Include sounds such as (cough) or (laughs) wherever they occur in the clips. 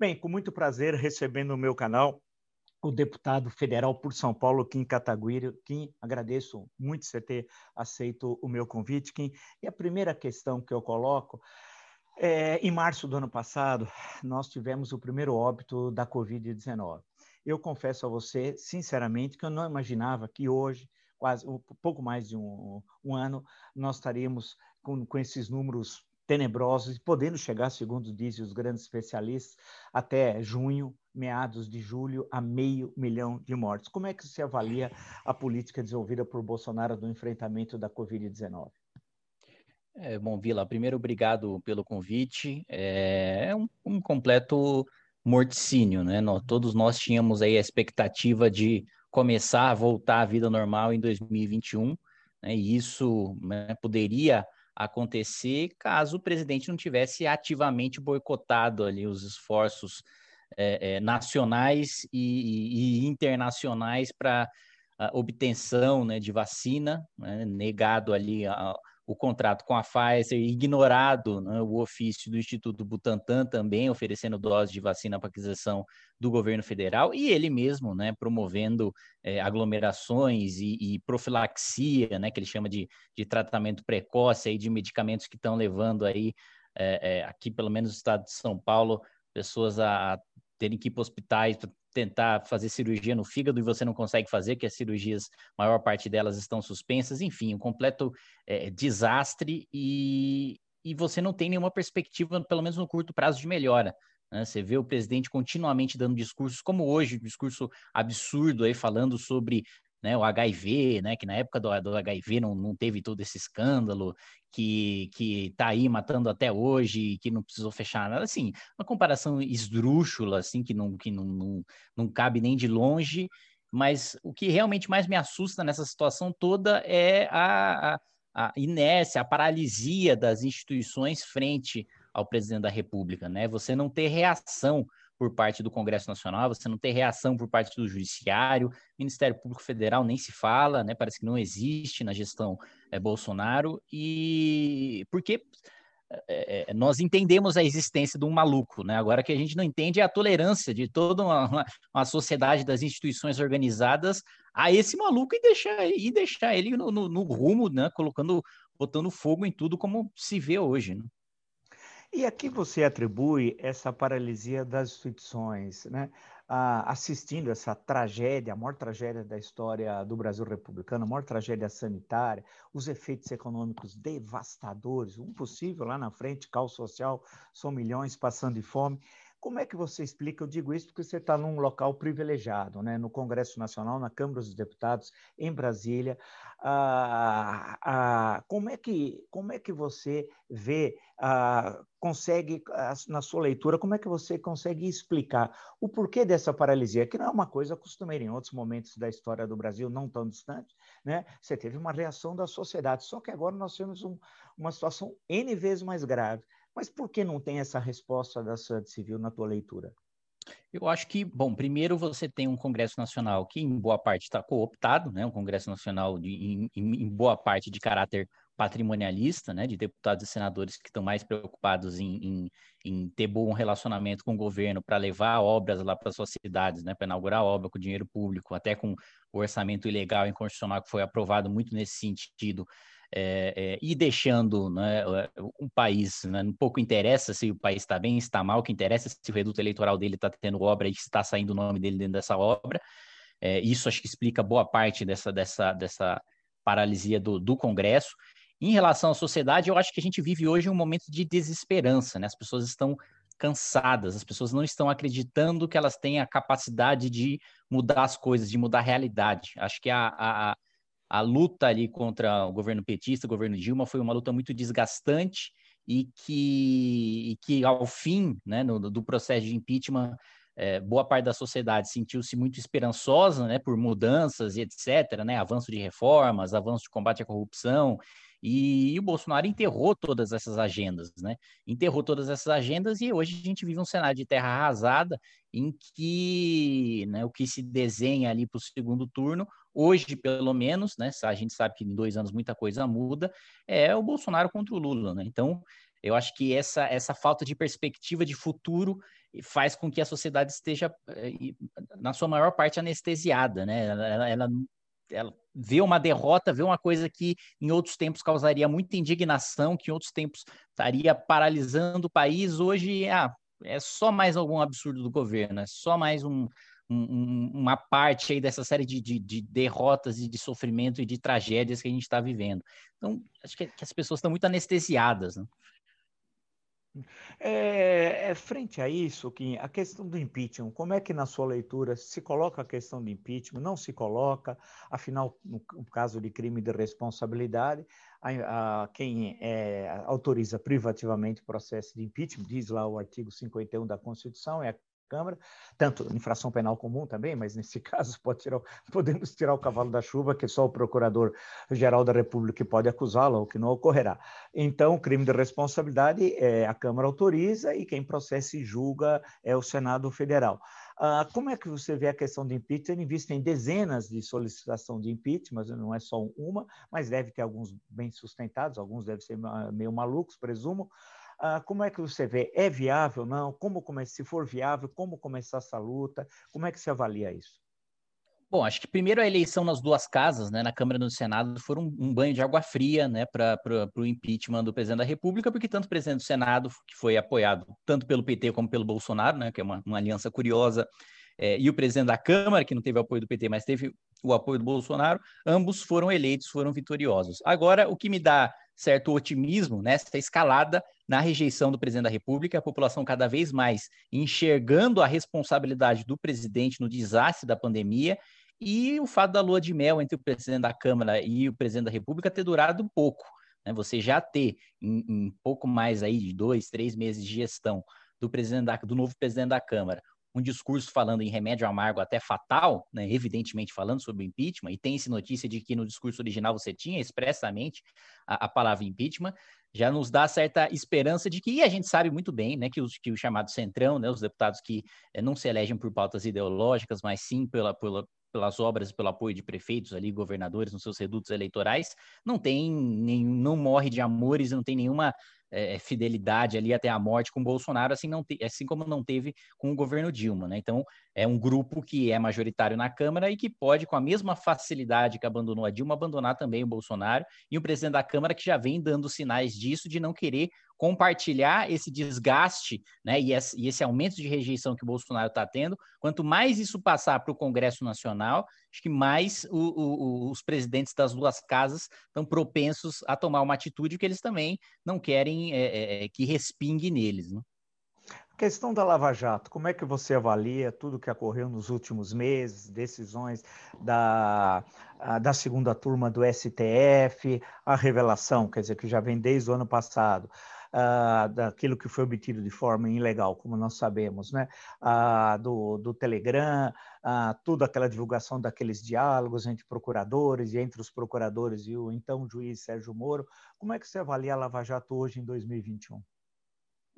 Bem, com muito prazer recebendo no meu canal o deputado federal por São Paulo, Kim Kataguiri. Kim, agradeço muito você ter aceito o meu convite, Kim. E a primeira questão que eu coloco é, em março do ano passado, nós tivemos o primeiro óbito da Covid-19. Eu confesso a você, sinceramente, que eu não imaginava que hoje, quase um pouco mais de um, um ano, nós estaríamos com, com esses números tenebrosos, podendo chegar, segundo dizem os grandes especialistas, até junho, meados de julho, a meio milhão de mortes. Como é que você avalia a política desenvolvida por Bolsonaro no enfrentamento da Covid-19? É, bom, Vila, primeiro, obrigado pelo convite. É, é um, um, completo morticínio, né? Nós, todos nós tínhamos aí a expectativa de começar a voltar à vida normal em 2021, né? E isso né, poderia acontecer caso o presidente não tivesse ativamente boicotado ali os esforços é, é, nacionais e, e internacionais para obtenção né, de vacina, né, negado ali a, o contrato com a Pfizer, ignorado né, o ofício do Instituto Butantan também oferecendo doses de vacina para aquisição do governo federal e ele mesmo, né, promovendo é, aglomerações e, e, profilaxia, né, que ele chama de, de tratamento precoce aí de medicamentos que estão levando aí é, é, aqui pelo menos no estado de São Paulo pessoas a, a terem que ir para hospitais tentar fazer cirurgia no fígado e você não consegue fazer, que as cirurgias, maior parte delas estão suspensas, enfim, um completo é, desastre e, e você não tem nenhuma perspectiva, pelo menos no curto prazo, de melhora. Né? Você vê o presidente continuamente dando discursos, como hoje, um discurso absurdo aí falando sobre né, o HIV, né, que na época do, do HIV não, não teve todo esse escândalo, que, que tá aí matando até hoje, que não precisou fechar nada, assim, uma comparação esdrúxula, assim, que não, que não, não, não cabe nem de longe, mas o que realmente mais me assusta nessa situação toda é a, a, a inércia, a paralisia das instituições frente ao presidente da República, né? Você não ter reação por parte do Congresso Nacional, você não tem reação por parte do Judiciário, Ministério Público Federal nem se fala, né? Parece que não existe na gestão é, Bolsonaro, e porque é, nós entendemos a existência de um maluco, né? Agora que a gente não entende é a tolerância de toda uma, uma sociedade das instituições organizadas a esse maluco e deixar, e deixar ele no, no, no rumo, né? Colocando, botando fogo em tudo como se vê hoje. Né? E a que você atribui essa paralisia das instituições, né? Ah, assistindo essa tragédia, a maior tragédia da história do Brasil republicano, a maior tragédia sanitária, os efeitos econômicos devastadores, um possível lá na frente, caos social, são milhões passando de fome. Como é que você explica? Eu digo isso porque você está num local privilegiado, né? no Congresso Nacional, na Câmara dos Deputados, em Brasília. Ah, ah, como, é que, como é que você vê, ah, consegue, na sua leitura, como é que você consegue explicar o porquê dessa paralisia? Que não é uma coisa costumeira em outros momentos da história do Brasil, não tão distante, né? você teve uma reação da sociedade, só que agora nós temos um, uma situação N vezes mais grave. Mas por que não tem essa resposta da sociedade civil na tua leitura? Eu acho que, bom, primeiro você tem um Congresso Nacional que em boa parte está cooptado, né? Um Congresso Nacional de, em, em, boa parte de caráter patrimonialista, né? De deputados e senadores que estão mais preocupados em, em, em ter bom relacionamento com o governo para levar obras lá para suas cidades, né? Para inaugurar obra com dinheiro público, até com o orçamento ilegal e inconstitucional que foi aprovado muito nesse sentido é, é, e deixando né, um país, né, pouco interessa se o país está bem, está mal, o que interessa é se o reduto eleitoral dele está tendo obra e está saindo o nome dele dentro dessa obra. É, isso acho que explica boa parte dessa, dessa, dessa paralisia do, do Congresso. Em relação à sociedade, eu acho que a gente vive hoje um momento de desesperança, né? As pessoas estão cansadas, as pessoas não estão acreditando que elas têm a capacidade de mudar as coisas, de mudar a realidade. Acho que a, a, a luta ali contra o governo petista, o governo Dilma, foi uma luta muito desgastante e que, e que ao fim né, no, do processo de impeachment, é, boa parte da sociedade sentiu-se muito esperançosa né, por mudanças e etc., né, avanço de reformas, avanço de combate à corrupção, e, e, o Bolsonaro enterrou todas essas agendas, né? Enterrou todas essas agendas e hoje a gente vive um cenário de terra arrasada em que né, o que se desenha ali para o segundo turno, hoje pelo menos, né? A gente sabe que em dois anos muita coisa muda, é o Bolsonaro contra o Lula, né? Então eu acho que essa, essa falta de perspectiva de futuro faz com que a sociedade esteja, eh, na sua maior parte, anestesiada, né? Ela, ela, ela vê uma derrota, vê uma coisa que em outros tempos causaria muita indignação, que em outros tempos estaria paralisando o país, hoje ah, é só mais algum absurdo do governo, é só mais um, um, uma parte aí dessa série de, de, de, derrotas e de sofrimento e de tragédias que a gente está vivendo. Então, acho que, que, as pessoas estão muito anestesiadas. Né? É, é, frente a isso, que a questão do impeachment, como é que na sua leitura se coloca a questão do impeachment? Não se coloca, afinal, no, caso de crime de responsabilidade, a, a, quem é, autoriza privativamente o processo de impeachment, diz lá o artigo 51 da Constituição, é a Câmara, tanto infração penal comum também, mas nesse (laughs) caso tirar, podemos tirar o cavalo da chuva, que só o Procurador-Geral da República pode acusá-lo, o que não ocorrerá. Então, crime de responsabilidade, é, a Câmara autoriza e quem processa e julga é o Senado Federal. Ah, como é que você vê a questão de impeachment? Existem dezenas de solicitação de impeachment, não é só uma, mas deve ter alguns bem sustentados, alguns devem ser meio malucos, presumo. Ah, como é que você vê? É viável? Não? Como? Se for viável, como começar essa luta? Como é que você avalia isso? Bom, acho que primeiro a eleição nas duas casas, né, na Câmara e no Senado, foram um, um banho de água fria né, para o impeachment do presidente da República, porque tanto o presidente do Senado, que foi apoiado tanto pelo PT como pelo Bolsonaro, né, que é uma, uma aliança curiosa, é, e o presidente da Câmara, que não teve apoio do PT, mas teve o apoio do Bolsonaro, ambos foram eleitos, foram vitoriosos. Agora, o que me dá certo otimismo nessa escalada na rejeição do presidente da República, a população cada vez mais enxergando a responsabilidade do presidente no desastre da pandemia e o fato da lua de mel entre o presidente da Câmara e o presidente da República ter durado pouco. Né? Você já ter, em, em, pouco mais aí de dois, três meses de gestão do, presidente da, do novo presidente da Câmara, um discurso falando em remédio amargo até fatal, né, evidentemente falando sobre impeachment, e tem-se notícia de que no discurso original você tinha expressamente a, a, palavra impeachment, já nos dá certa esperança de que, e a gente sabe muito bem, né, que, os, que o chamado centrão, né, os deputados que é, não se elegem por pautas ideológicas, mas sim pela, pela, pelas obras pelo apoio de prefeitos ali, governadores nos seus redutos eleitorais, não tem nenhum, não morre de amores, não tem nenhuma é, fidelidade ali até a morte com Bolsonaro, assim, não te, assim como não teve com o governo Dilma, né? Então, é um grupo que é majoritário na Câmara e que pode, com a mesma facilidade que abandonou a Dilma, abandonar também o Bolsonaro e o presidente da Câmara que já vem dando sinais disso, de não querer compartilhar esse desgaste né, e, esse, aumento de rejeição que o Bolsonaro está tendo. Quanto mais isso passar para o Congresso Nacional, acho que mais o, o, os presidentes das duas casas estão propensos a tomar uma atitude que eles também não querem é, é, que respingue neles. Né? Questão da Lava Jato, como é que você avalia tudo que ocorreu nos últimos meses, decisões da, da segunda turma do STF, a revelação, quer dizer, que já vem desde o ano passado, daquilo que foi obtido de forma ilegal, como nós sabemos, né? Do, do Telegram, uh, toda aquela divulgação daqueles diálogos entre procuradores e entre os procuradores e o então juiz Sérgio Moro. Como é que você avalia a Lava Jato hoje em 2021?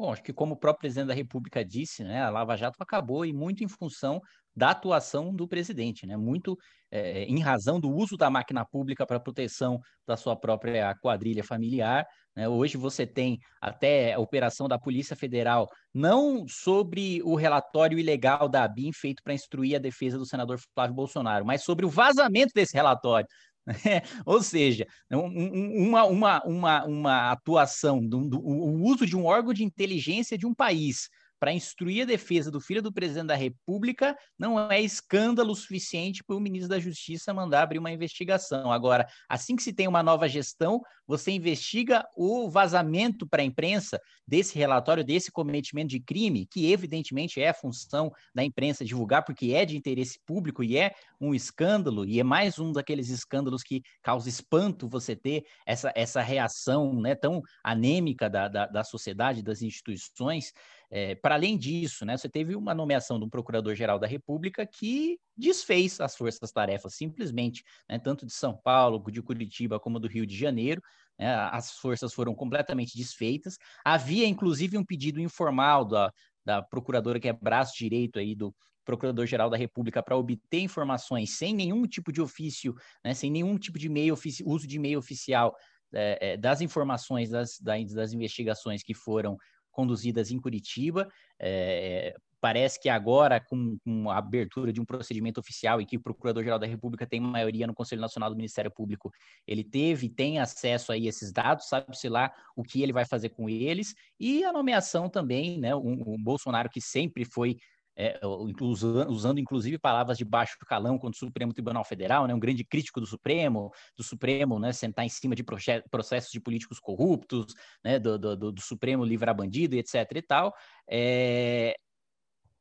Bom, acho que como o próprio presidente da República disse, né, a Lava Jato acabou e muito em função da atuação do presidente, né, muito é, em razão do uso da máquina pública para proteção da sua própria quadrilha familiar. Né, hoje você tem até a operação da Polícia Federal, não sobre o relatório ilegal da ABIN feito para instruir a defesa do senador Flávio Bolsonaro, mas sobre o vazamento desse relatório. (laughs) Ou seja, uma, uma, uma, uma atuação, do, do, o uso de um órgão de inteligência de um país para instruir a defesa do filho do presidente da República não é escândalo suficiente para o ministro da Justiça mandar abrir uma investigação. Agora, assim que se tem uma nova gestão, você investiga o vazamento para a imprensa desse relatório, desse cometimento de crime, que evidentemente é a função da imprensa divulgar, porque é de interesse público e é um escândalo, e é mais um daqueles escândalos que causa espanto você ter essa, essa reação né, tão anêmica da, da, da sociedade, das instituições. É, para além disso, né, você teve uma nomeação de um procurador-geral da República que desfez as forças-tarefas, simplesmente, né, tanto de São Paulo, de Curitiba, como do Rio de Janeiro. Né, as forças foram completamente desfeitas. Havia, inclusive, um pedido informal da, da procuradora, que é braço direito aí do Procurador-Geral da República, para obter informações sem nenhum tipo de ofício, né, sem nenhum tipo de meio uso de meio oficial é, é, das informações das, das investigações que foram conduzidas em Curitiba, é, Parece que agora, com, com, a abertura de um procedimento oficial e que o Procurador-Geral da República tem maioria no Conselho Nacional do Ministério Público, ele teve, tem acesso a esses dados, sabe-se lá o que ele vai fazer com eles, e a nomeação também, né? O, o Bolsonaro, que sempre foi é, usando inclusive palavras de baixo calão contra o Supremo Tribunal Federal, né, um grande crítico do Supremo, do Supremo né, sentar em cima de processos de políticos corruptos, né, do, do, do Supremo livrar bandido, etc. e tal. É,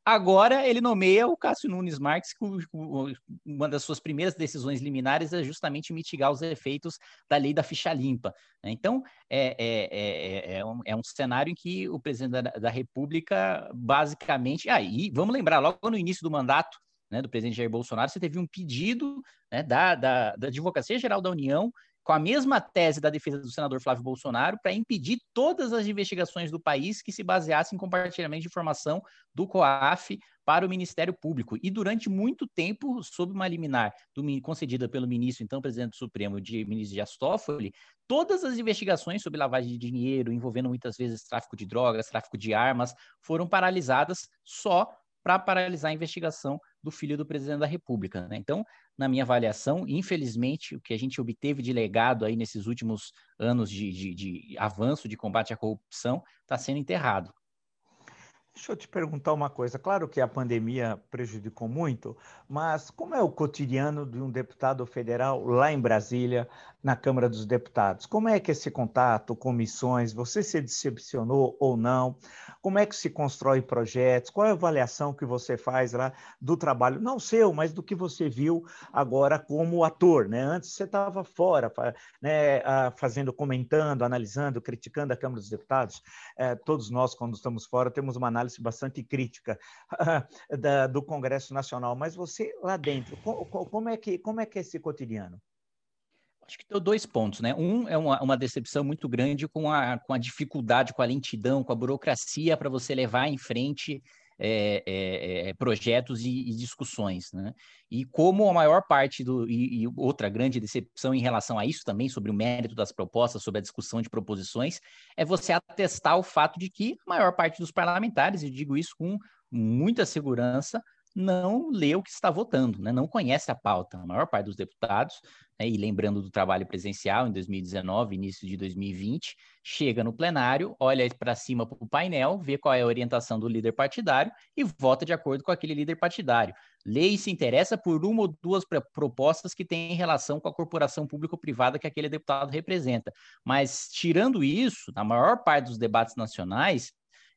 Agora ele nomeia o Cássio Nunes Marques, que uma das suas primeiras decisões liminares é justamente mitigar os efeitos da lei da ficha limpa. Né? Então, é, é, é, um, é, um, cenário em que o presidente da, da República, basicamente. Aí, ah, vamos lembrar, logo no início do mandato né, do presidente Jair Bolsonaro, você teve um pedido né, da, da, da Advocacia Geral da União com a mesma tese da defesa do senador Flávio Bolsonaro para impedir todas as investigações do país que se baseassem em compartilhamento de informação do COAF para o Ministério Público. E durante muito tempo, sob uma liminar do, concedida pelo ministro, então presidente do Supremo, de ministro de Astófoli, todas as investigações sobre lavagem de dinheiro, envolvendo muitas vezes tráfico de drogas, tráfico de armas, foram paralisadas só para paralisar a investigação do filho do presidente da República. Né? Então, na minha avaliação, infelizmente, o que a gente obteve de legado aí nesses últimos anos de, de, de avanço de combate à corrupção está sendo enterrado. Deixa eu te perguntar uma coisa. Claro que a pandemia prejudicou muito, mas como é o cotidiano de um deputado federal lá em Brasília, na Câmara dos Deputados? Como é que esse contato, comissões, você se decepcionou ou não? Como é que se constrói projetos? Qual é a avaliação que você faz lá do trabalho, não seu, mas do que você viu agora como ator, né? Antes você estava fora, né, fazendo, comentando, analisando, criticando a Câmara dos Deputados. É, todos nós, quando estamos fora, temos uma análise bastante crítica (laughs) da, do Congresso Nacional, mas você lá dentro, como é que, como é, que é esse cotidiano? Acho que tem dois pontos, né? Um é uma, uma, decepção muito grande com a, com a dificuldade, com a lentidão, com a burocracia para você levar em frente é, é, projetos e, e, discussões, né? E como a maior parte do e, e, outra grande decepção em relação a isso também sobre o mérito das propostas, sobre a discussão de proposições, é você atestar o fato de que a maior parte dos parlamentares, e digo isso com muita segurança, não lê o que está votando, né? não conhece a pauta. A maior parte dos deputados, né? e lembrando do trabalho presencial em 2019, início de 2020, chega no plenário, olha para cima para o painel, vê qual é a orientação do líder partidário e vota de acordo com aquele líder partidário. Lê e se interessa por uma ou duas propostas que têm relação com a corporação público-privada que aquele deputado representa. Mas, tirando isso, na maior parte dos debates nacionais,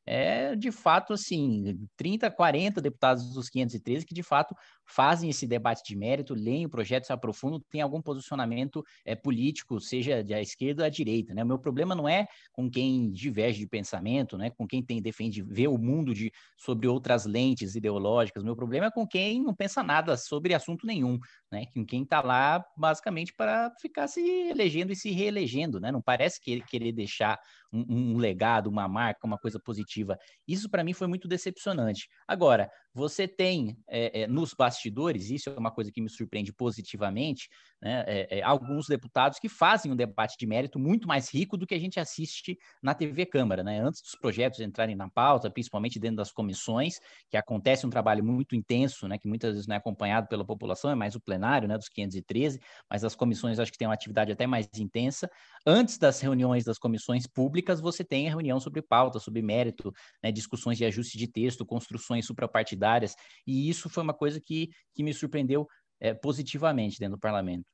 é de fato assim, 30, 40 deputados dos 513 que de fato fazem esse debate de mérito, leem o projeto, se aprofundam, tem algum posicionamento é, político, seja da esquerda ou da direita. Né? O meu problema não é com quem diverge de pensamento, né? com quem tem defende ver o mundo de, sobre outras lentes ideológicas. O meu problema é com quem não pensa nada sobre assunto nenhum, né? com quem está lá basicamente para ficar se elegendo e se reelegendo. Né? Não parece que querer deixar um, um legado, uma marca, uma coisa positiva. Isso para mim foi muito decepcionante. Agora, você tem é, é, nos bastidores, isso é uma coisa que me surpreende positivamente, né, é, é, alguns deputados que fazem um debate de mérito muito mais rico do que a gente assiste na TV Câmara. Né? Antes dos projetos entrarem na pauta, principalmente dentro das comissões, que acontece um trabalho muito intenso, né, que muitas vezes não é acompanhado pela população, é mais o plenário né, dos 513, mas as comissões acho que tem uma atividade até mais intensa. Antes das reuniões das comissões públicas, você tem a reunião sobre pauta, sobre mérito, né, discussões de ajuste de texto, construções suprapartidárias partidárias, e isso foi uma coisa que, que me surpreendeu é, positivamente dentro do parlamento.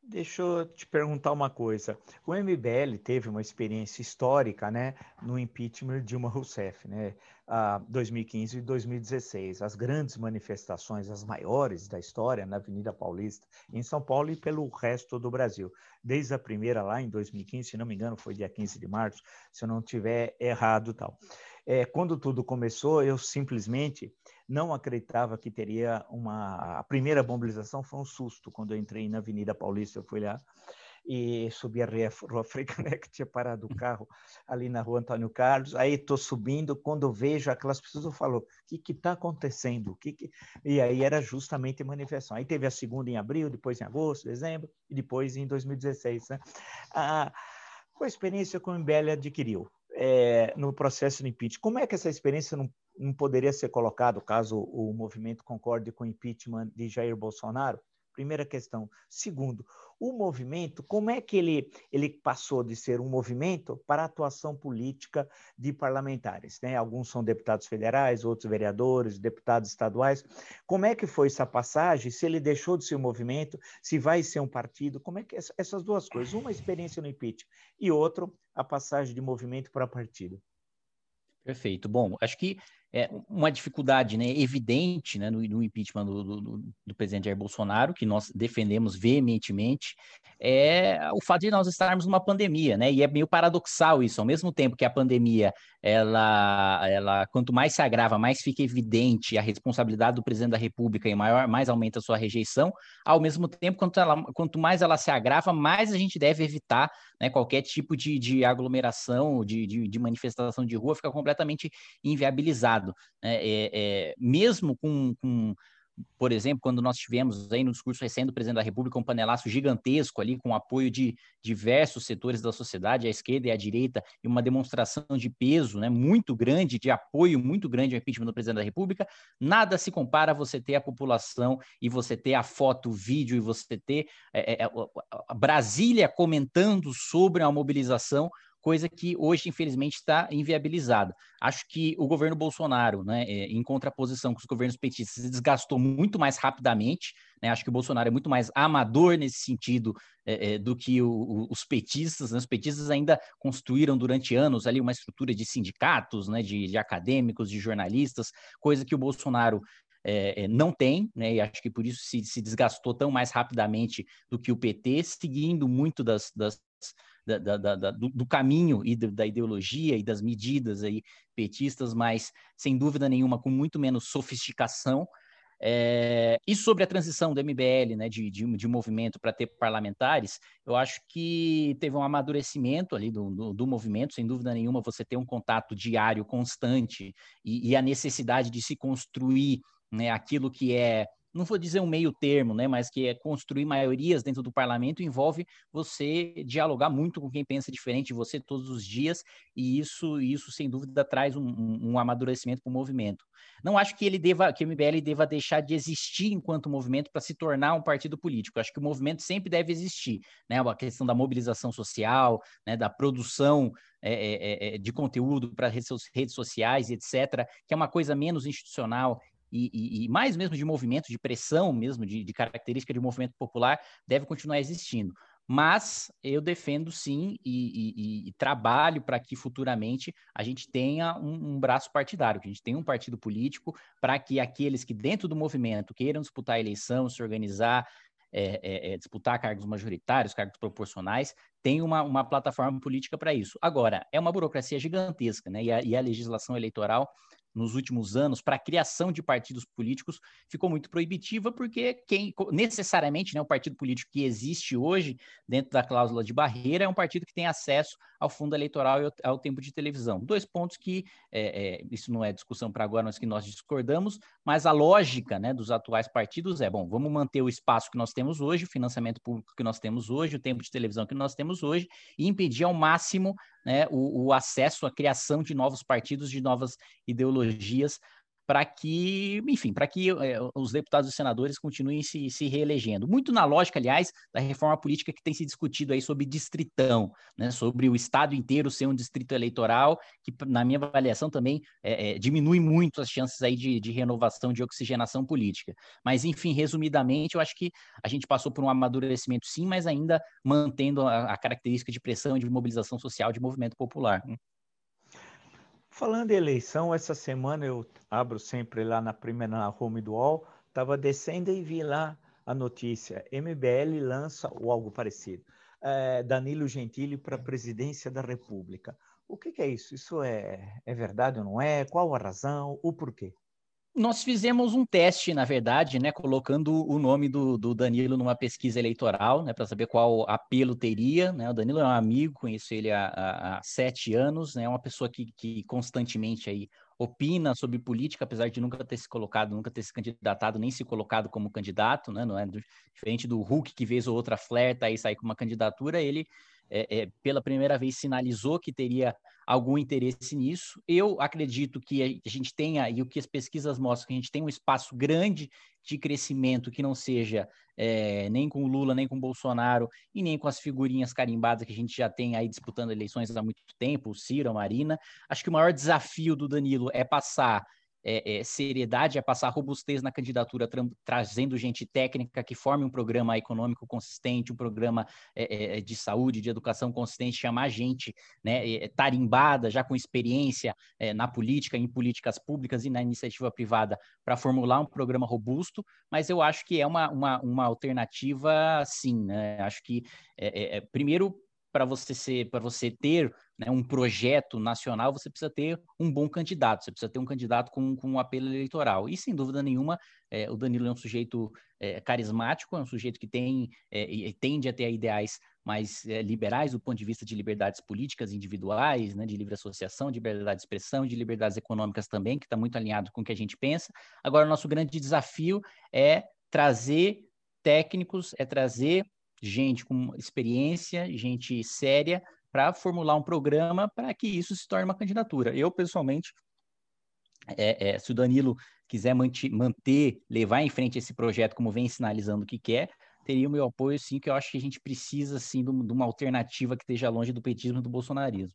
Deixa eu te perguntar uma coisa. O MBL teve uma experiência histórica, né, no impeachment de Dilma Rousseff, né, 2015 e 2016. As grandes manifestações, as maiores da história, na Avenida Paulista, em São Paulo e pelo resto do Brasil. Desde a primeira lá em 2015, se não me engano, foi dia 15 de março, se eu não tiver errado, tal. É, quando tudo começou, eu simplesmente não acreditava que teria uma. A primeira mobilização foi um susto. Quando eu entrei na Avenida Paulista, eu fui lá e subi a Rua Frecané, (laughs) que tinha parado o carro ali na Rua Antônio Carlos. Aí estou subindo, quando vejo aquelas pessoas, eu falo: o que está acontecendo? Que, que E aí era justamente manifestação. Aí teve a segunda em abril, depois em agosto, dezembro, e depois em 2016. Né? Ah, qual a experiência que o MBL adquiriu? É, no processo de impeachment. Como é que essa experiência não, não poderia ser colocada, caso o movimento concorde com o impeachment de Jair Bolsonaro? Primeira questão. Segundo, o movimento, como é que ele, ele passou de ser um movimento para atuação política de parlamentares? Né? Alguns são deputados federais, outros vereadores, deputados estaduais. Como é que foi essa passagem? Se ele deixou de ser um movimento, se vai ser um partido? Como é que essas duas coisas? Uma experiência no impeachment e outro a passagem de movimento para partido. Perfeito. Bom, acho que é uma dificuldade né, evidente né, no, no impeachment do, do, do, presidente Jair Bolsonaro, que nós defendemos veementemente, é o fato de nós estarmos numa pandemia, né? E é meio paradoxal isso, ao mesmo tempo que a pandemia, ela, ela quanto mais se agrava, mais fica evidente a responsabilidade do presidente da República e maior, mais aumenta a sua rejeição, ao mesmo tempo, quanto, ela, quanto mais ela se agrava, mais a gente deve evitar né, qualquer tipo de, de aglomeração, de, de, de manifestação de rua, fica completamente inviabilizado. Né? É, é, mesmo com, com, por exemplo, quando nós tivemos aí no discurso recente do presidente da República um panelaço gigantesco ali, com apoio de diversos setores da sociedade, a esquerda e a direita, e uma demonstração de peso né, muito grande, de apoio muito grande ao impeachment do presidente da República, nada se compara a você ter a população e você ter a foto, o vídeo, e você ter é, é, a Brasília comentando sobre a mobilização coisa que hoje, infelizmente, está inviabilizada. Acho que o governo Bolsonaro, né, é, em contraposição com os governos petistas, se desgastou muito mais rapidamente. Né? Acho que o Bolsonaro é muito mais amador nesse sentido é, é, do que o, o, os petistas. Né? Os petistas ainda construíram durante anos ali uma estrutura de sindicatos, né, de, de acadêmicos, de jornalistas, coisa que o Bolsonaro é, não tem, né, e acho que por isso se, se, desgastou tão mais rapidamente do que o PT, seguindo muito das, das, da, da, da, do, do, caminho e da ideologia e das medidas aí petistas, mas sem dúvida nenhuma com muito menos sofisticação. É, e sobre a transição do MBL, né, de, de, de movimento para ter parlamentares, eu acho que teve um amadurecimento ali do, do, do, movimento, sem dúvida nenhuma, você ter um contato diário, constante, e, e a necessidade de se construir né, aquilo que é não vou dizer um meio termo, né, mas que é construir maiorias dentro do parlamento envolve você dialogar muito com quem pensa diferente de você todos os dias, e isso, isso sem dúvida traz um, um, amadurecimento para o movimento. Não acho que ele deva, que o MBL deva deixar de existir enquanto movimento para se tornar um partido político. Acho que o movimento sempre deve existir, né? A questão da mobilização social, né? Da produção é, é, é de conteúdo para redes sociais, etc., que é uma coisa menos institucional e, e, e, mais mesmo de movimento, de pressão mesmo, de, de característica de movimento popular, deve continuar existindo. Mas eu defendo sim e, e trabalho para que futuramente a gente tenha um, um, braço partidário, que a gente tenha um partido político para que aqueles que dentro do movimento queiram disputar a eleição, se organizar, é, é, é, disputar cargos majoritários, cargos proporcionais, tem uma, uma plataforma política para isso. Agora, é uma burocracia gigantesca, né? E a, e a legislação eleitoral nos últimos anos para a criação de partidos políticos ficou muito proibitiva, porque quem necessariamente né, o partido político que existe hoje, dentro da cláusula de barreira, é um partido que tem acesso ao fundo eleitoral e ao, tempo de televisão. Dois pontos que, é, é, isso não é discussão para agora, mas que nós discordamos, mas a lógica né, dos atuais partidos é, bom, vamos manter o espaço que nós temos hoje, o financiamento público que nós temos hoje, o tempo de televisão que nós temos hoje, e impedir ao máximo né, o, o acesso à criação de novos partidos, de novas ideologias para que, enfim, para que é, os deputados e senadores continuem se, se reelegendo. Muito na lógica, aliás, da reforma política que tem se discutido aí sobre distritão, né, sobre o estado inteiro ser um distrito eleitoral, que na minha avaliação também é, é, diminui muito as chances aí de, de renovação, de oxigenação política. Mas, enfim, resumidamente, eu acho que a gente passou por um amadurecimento sim, mas ainda mantendo a, a característica de pressão e de mobilização social de movimento popular. Né? Falando em eleição, essa semana eu abro sempre lá na primeira na home do UOL, estava descendo e vi lá a notícia: MBL lança ou algo parecido. É, Danilo Gentili para a presidência da República. O que, que, é isso? Isso é, é verdade ou não é? Qual a razão? O porquê? Nós fizemos um teste, na verdade, né, colocando o nome do, do Danilo numa pesquisa eleitoral, né, para saber qual apelo teria. Né? O Danilo é um amigo, conheço ele há, há, há sete anos, né, é uma pessoa que, que constantemente aí opina sobre política, apesar de nunca ter se colocado, nunca ter se candidatado, nem se colocado como candidato, né, não é diferente do Hulk que vez ou outra flerta e sai com uma candidatura, ele é, é, pela primeira vez sinalizou que teria algum interesse nisso. Eu acredito que a gente tenha, e o que as pesquisas mostram, que a gente tem um espaço grande de crescimento que não seja é, nem com Lula, nem com Bolsonaro, e nem com as figurinhas carimbadas que a gente já tem aí disputando eleições há muito tempo, o Ciro, a Marina. Acho que o maior desafio do Danilo é passar é, é, seriedade, é passar robustez na candidatura, tra trazendo gente técnica que forme um programa econômico consistente, um programa é, é de saúde, de educação consistente, chamar gente né, é, tarimbada, já com experiência é, na política, em políticas públicas e na iniciativa privada, para formular um programa robusto, mas eu acho que é uma, uma, uma alternativa, sim. Né? Acho que, primeiro, para você ser, para você ter né, um projeto nacional, você precisa ter um bom candidato, você precisa ter um candidato com, com um apelo eleitoral. E, sem dúvida nenhuma, é, o Danilo é um sujeito é, carismático, é um sujeito que tem é, tende a ter ideais mais é, liberais do ponto de vista de liberdades políticas individuais, né, de livre associação, de liberdade de expressão, de liberdades econômicas também, que está muito alinhado com o que a gente pensa. Agora, o nosso grande desafio é trazer técnicos, é trazer gente com experiência, gente séria, para formular um programa para que isso se torne uma candidatura. Eu, pessoalmente, é, é, se o Danilo quiser manter, levar em frente esse projeto como vem sinalizando que quer, teria o meu apoio, sim, que eu acho que a gente precisa, sim, de uma alternativa que esteja longe do petismo e do bolsonarismo.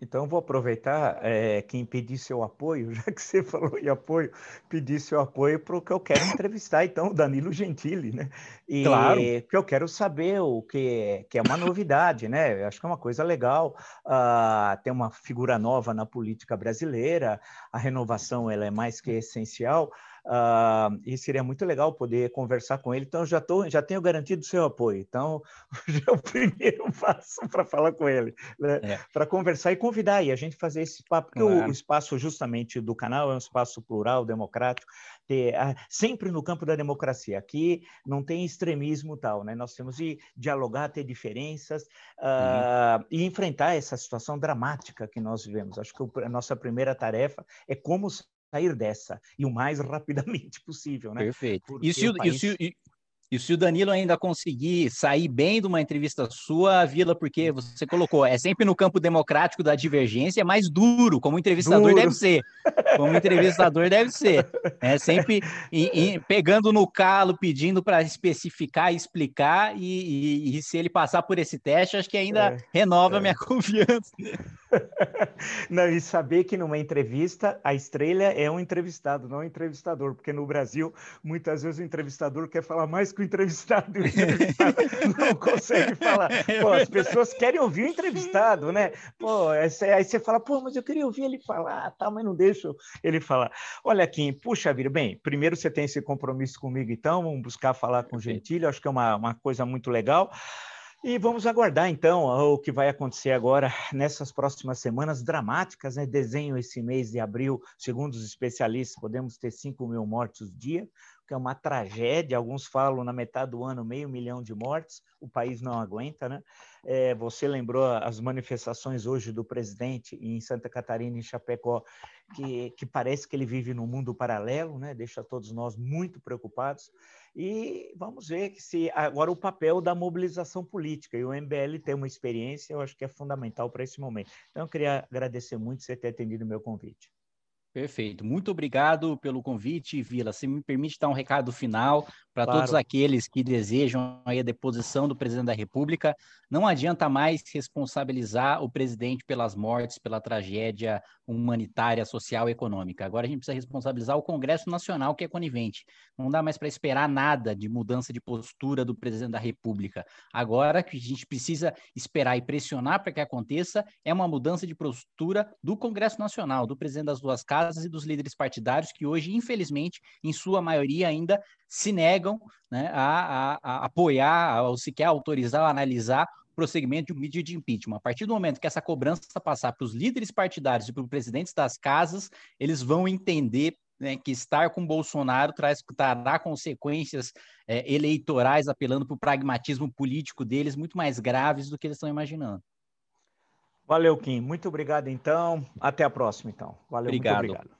Então, vou aproveitar é, quem pedir seu apoio, (laughs) já que você falou em apoio, pedir seu apoio para o que eu quero entrevistar, então, o Danilo Gentili, né? E claro. que eu quero saber o que, que é uma novidade, né? Eu acho que é uma coisa legal uh, ter uma figura nova na política brasileira, a renovação ela é mais que essencial. Uh, e seria muito legal poder conversar com ele. Então, já, tô, já tenho garantido o seu apoio. Então, (laughs) já é o primeiro (laughs) passo para falar com ele, né? é. para conversar e convidar e a gente fazer esse papo, porque o, o, espaço justamente do canal é um espaço plural, democrático, ter, uh, sempre no campo da democracia. Aqui não tem extremismo tal, né? Nós temos de dialogar, ter diferenças uh, uhum. e enfrentar essa situação dramática que nós vivemos. Acho que a nossa primeira tarefa é como sair dessa e o mais (laughs) rapidamente possível, né? Perfeito. e se, o, país... e, se, e, e se o Danilo ainda conseguir sair bem de uma entrevista sua, Vila, porque você colocou, é sempre no campo democrático da divergência, é mais duro, como entrevistador duro. deve ser. Como entrevistador deve ser. É sempre pegando no calo, pedindo para especificar, explicar, e, e, e, se ele passar por esse teste, acho que ainda é, renova a é. minha (laughs) confiança. Não, e saber que numa entrevista a estrela é um entrevistado, não um entrevistador, porque no Brasil muitas vezes o entrevistador quer falar mais que o entrevistado, e o entrevistado (laughs) não consegue falar. Pô, as pessoas querem ouvir o entrevistado, né? Pô, aí você fala, pô, mas eu queria ouvir ele falar, tá, mas não deixo ele falar. Olha aqui, puxa vida, bem, primeiro você tem esse compromisso comigo, então, vamos buscar falar com o Gentilho, acho que é uma, uma coisa muito legal. E vamos aguardar então o que vai acontecer agora nessas próximas semanas dramáticas, né? Desenho esse mês de abril, segundo os especialistas, podemos ter 5 mil mortos dia, que é uma tragédia. Alguns falam na metade do ano meio milhão de mortes, o país não aguenta, né? É, você lembrou as manifestações hoje do presidente em Santa Catarina, em Chapecó, que, que parece que ele vive num mundo paralelo, né? Deixa todos nós muito preocupados. E vamos ver se agora o papel da mobilização política. E o MBL tem uma experiência, eu acho que é fundamental para esse momento. Então, eu queria agradecer muito você ter atendido o meu convite. Perfeito. Muito obrigado pelo convite, Vila. Se me permite dar um recado final para claro. todos aqueles que desejam a deposição do presidente da República, não adianta mais responsabilizar o presidente pelas mortes, pela tragédia humanitária, social e econômica. Agora a gente precisa responsabilizar o Congresso Nacional, que é conivente. Não dá mais para esperar nada de mudança de postura do presidente da República. Agora que a gente precisa esperar e pressionar para que aconteça é uma mudança de postura do Congresso Nacional, do presidente das duas casas e dos líderes partidários, que hoje, infelizmente, em sua maioria ainda se negam né, a, a, a apoiar, ou sequer autorizar ou analisar o prosseguimento de um pedido de impeachment. A partir do momento que essa cobrança passar para os líderes partidários e para os presidentes das casas, eles vão entender né, que estar com Bolsonaro traz, trará consequências é, eleitorais, apelando para o pragmatismo político deles muito mais graves do que eles estão imaginando. Valeu, Kim. Muito obrigado, então. Até a próxima, então. Valeu, obrigado. muito obrigado.